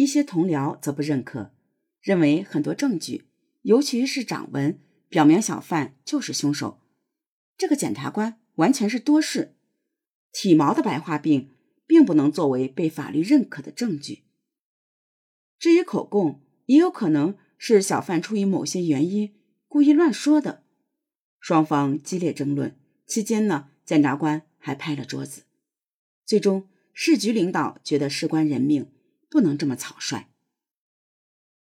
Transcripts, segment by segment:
一些同僚则不认可，认为很多证据，尤其是掌纹，表明小贩就是凶手。这个检察官完全是多事，体毛的白化病并不能作为被法律认可的证据。至于口供，也有可能是小贩出于某些原因故意乱说的。双方激烈争论期间呢，检察官还拍了桌子。最终，市局领导觉得事关人命，不能这么草率。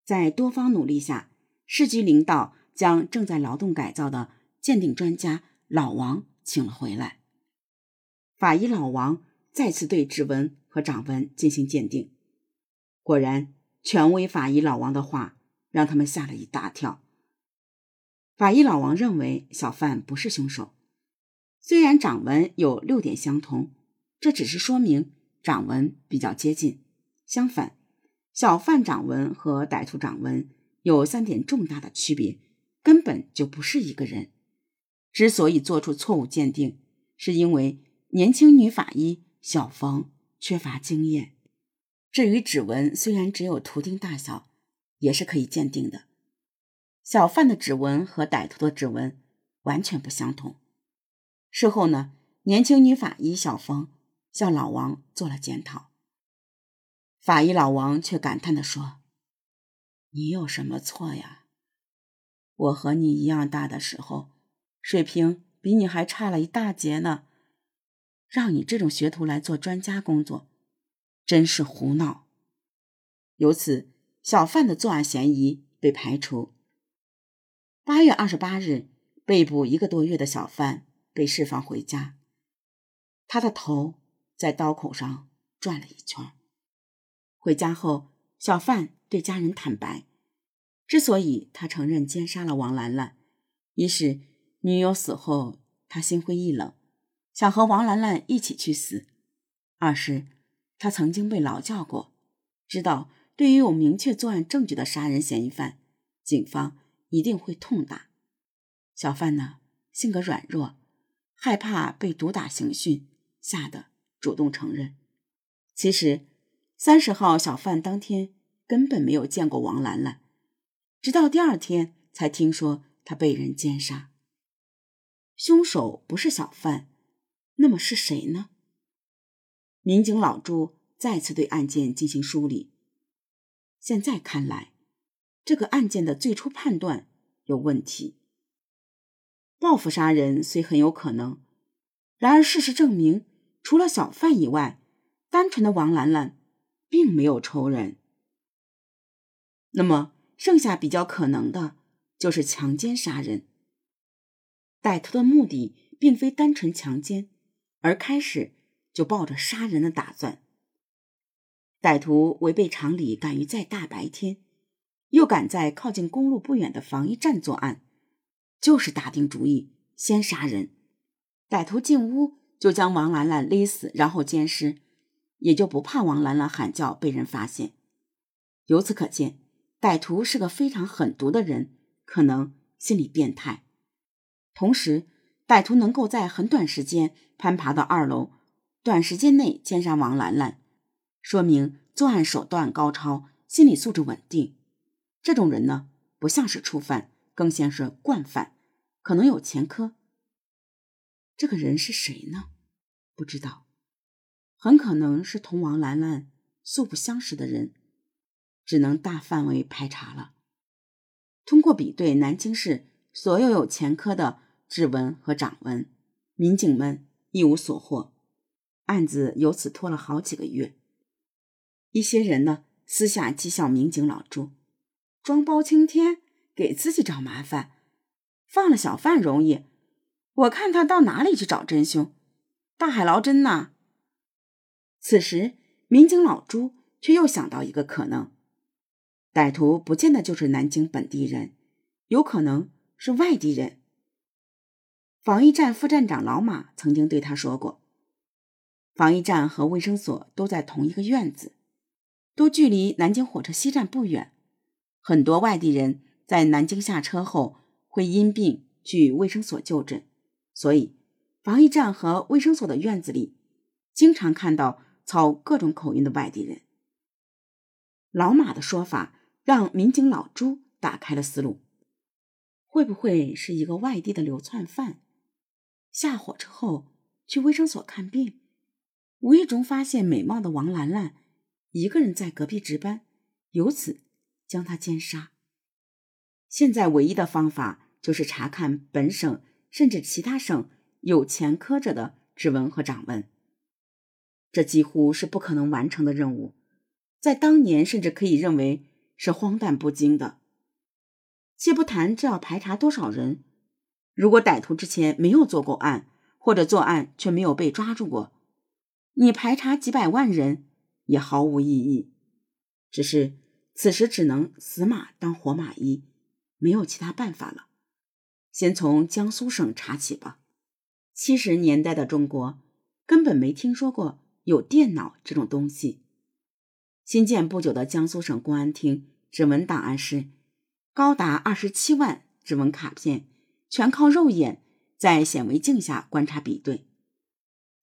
在多方努力下，市局领导将正在劳动改造的鉴定专家。老王请了回来，法医老王再次对指纹和掌纹进行鉴定，果然，权威法医老王的话让他们吓了一大跳。法医老王认为小范不是凶手，虽然掌纹有六点相同，这只是说明掌纹比较接近。相反，小贩掌纹和歹徒掌纹有三点重大的区别，根本就不是一个人。之所以做出错误鉴定，是因为年轻女法医小冯缺乏经验。至于指纹，虽然只有图钉大小，也是可以鉴定的。小贩的指纹和歹徒的指纹完全不相同。事后呢，年轻女法医小冯向老王做了检讨，法医老王却感叹地说：“你有什么错呀？我和你一样大的时候。”水平比你还差了一大截呢，让你这种学徒来做专家工作，真是胡闹。由此，小贩的作案嫌疑被排除。八月二十八日，被捕一个多月的小贩被释放回家，他的头在刀口上转了一圈。回家后，小贩对家人坦白，之所以他承认奸杀了王兰兰，一是。女友死后，他心灰意冷，想和王兰兰一起去死。二是，他曾经被劳教过，知道对于有明确作案证据的杀人嫌疑犯，警方一定会痛打。小贩呢，性格软弱，害怕被毒打刑讯，吓得主动承认。其实，三十号小贩当天根本没有见过王兰兰，直到第二天才听说她被人奸杀。凶手不是小贩，那么是谁呢？民警老朱再次对案件进行梳理。现在看来，这个案件的最初判断有问题。报复杀人虽很有可能，然而事实证明，除了小贩以外，单纯的王兰兰并没有仇人。那么，剩下比较可能的就是强奸杀人。歹徒的目的并非单纯强奸，而开始就抱着杀人的打算。歹徒违背常理，敢于在大白天，又敢在靠近公路不远的防疫站作案，就是打定主意先杀人。歹徒进屋就将王兰兰勒死，然后奸尸，也就不怕王兰兰喊叫被人发现。由此可见，歹徒是个非常狠毒的人，可能心理变态。同时，歹徒能够在很短时间攀爬到二楼，短时间内奸杀王兰兰，说明作案手段高超，心理素质稳定。这种人呢，不像是初犯，更像是惯犯，可能有前科。这个人是谁呢？不知道，很可能是同王兰兰素不相识的人，只能大范围排查了。通过比对南京市。所有有前科的指纹和掌纹，民警们一无所获，案子由此拖了好几个月。一些人呢，私下讥笑民警老朱，装包青天，给自己找麻烦，放了小贩容易，我看他到哪里去找真凶？大海捞针呐！此时，民警老朱却又想到一个可能：歹徒不见得就是南京本地人，有可能。是外地人。防疫站副站长老马曾经对他说过：“防疫站和卫生所都在同一个院子，都距离南京火车西站不远。很多外地人在南京下车后会因病去卫生所就诊，所以防疫站和卫生所的院子里经常看到操各种口音的外地人。”老马的说法让民警老朱打开了思路：会不会是一个外地的流窜犯？下火车后去卫生所看病，无意中发现美貌的王兰兰一个人在隔壁值班，由此将她奸杀。现在唯一的方法就是查看本省甚至其他省有前科者的指纹和掌纹。这几乎是不可能完成的任务，在当年甚至可以认为是荒诞不经的。且不谈这要排查多少人，如果歹徒之前没有做过案，或者作案却没有被抓住过，你排查几百万人也毫无意义。只是此时只能死马当活马医。没有其他办法了，先从江苏省查起吧。七十年代的中国根本没听说过有电脑这种东西。新建不久的江苏省公安厅指纹档案室，高达二十七万指纹卡片，全靠肉眼在显微镜下观察比对。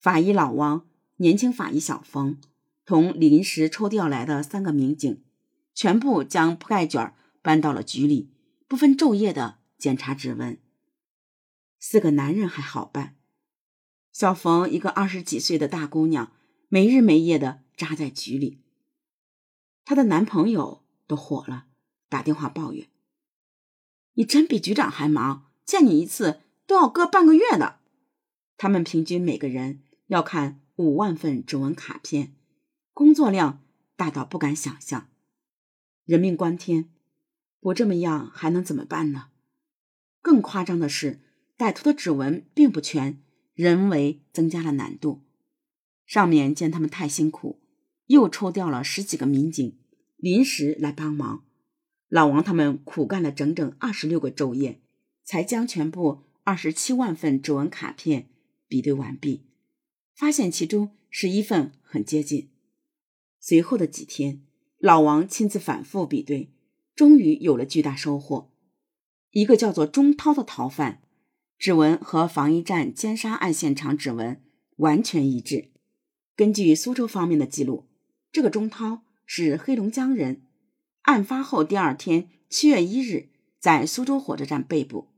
法医老王、年轻法医小冯同临时抽调来的三个民警，全部将铺盖卷搬到了局里。不分昼夜的检查指纹。四个男人还好办，小冯一个二十几岁的大姑娘，没日没夜的扎在局里。她的男朋友都火了，打电话抱怨：“你真比局长还忙，见你一次都要搁半个月的。”他们平均每个人要看五万份指纹卡片，工作量大到不敢想象，人命关天。不这么样还能怎么办呢？更夸张的是，歹徒的指纹并不全，人为增加了难度。上面见他们太辛苦，又抽调了十几个民警临时来帮忙。老王他们苦干了整整二十六个昼夜，才将全部二十七万份指纹卡片比对完毕，发现其中十一份很接近。随后的几天，老王亲自反复比对。终于有了巨大收获，一个叫做钟涛的逃犯，指纹和防疫站奸杀案现场指纹完全一致。根据苏州方面的记录，这个钟涛是黑龙江人，案发后第二天，七月一日，在苏州火车站被捕。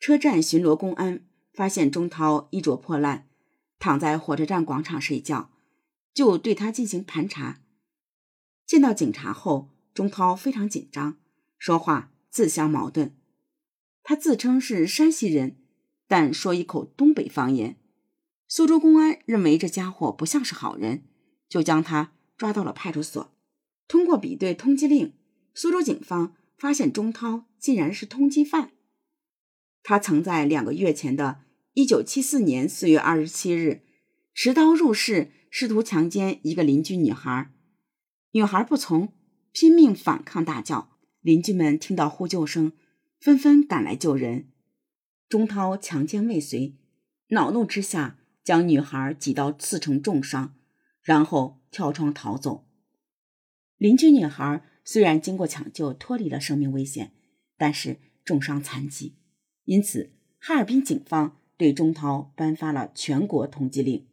车站巡逻公安发现钟涛衣着破烂，躺在火车站广场睡觉，就对他进行盘查。见到警察后。钟涛非常紧张，说话自相矛盾。他自称是山西人，但说一口东北方言。苏州公安认为这家伙不像是好人，就将他抓到了派出所。通过比对通缉令，苏州警方发现钟涛竟然是通缉犯。他曾在两个月前的1974年4月27日持刀入室，试图强奸一个邻居女孩，女孩不从。拼命反抗，大叫！邻居们听到呼救声，纷纷赶来救人。钟涛强奸未遂，恼怒之下将女孩几刀刺成重伤，然后跳窗逃走。邻居女孩虽然经过抢救脱离了生命危险，但是重伤残疾，因此哈尔滨警方对钟涛颁发了全国通缉令。